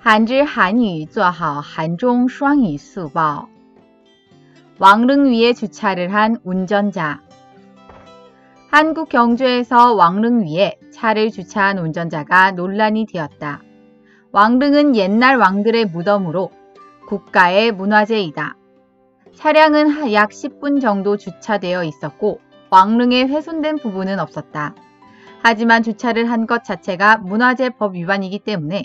한之韩语做好韩中双이수보 왕릉 위에 주차를 한 운전자 한국 경주에서 왕릉 위에 차를 주차한 운전자가 논란이 되었다. 왕릉은 옛날 왕들의 무덤으로 국가의 문화재이다. 차량은 약 10분 정도 주차되어 있었고 왕릉에 훼손된 부분은 없었다. 하지만 주차를 한 것 자체가 문화재법 위반이기 때문에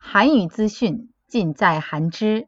韩语资讯尽在韩知。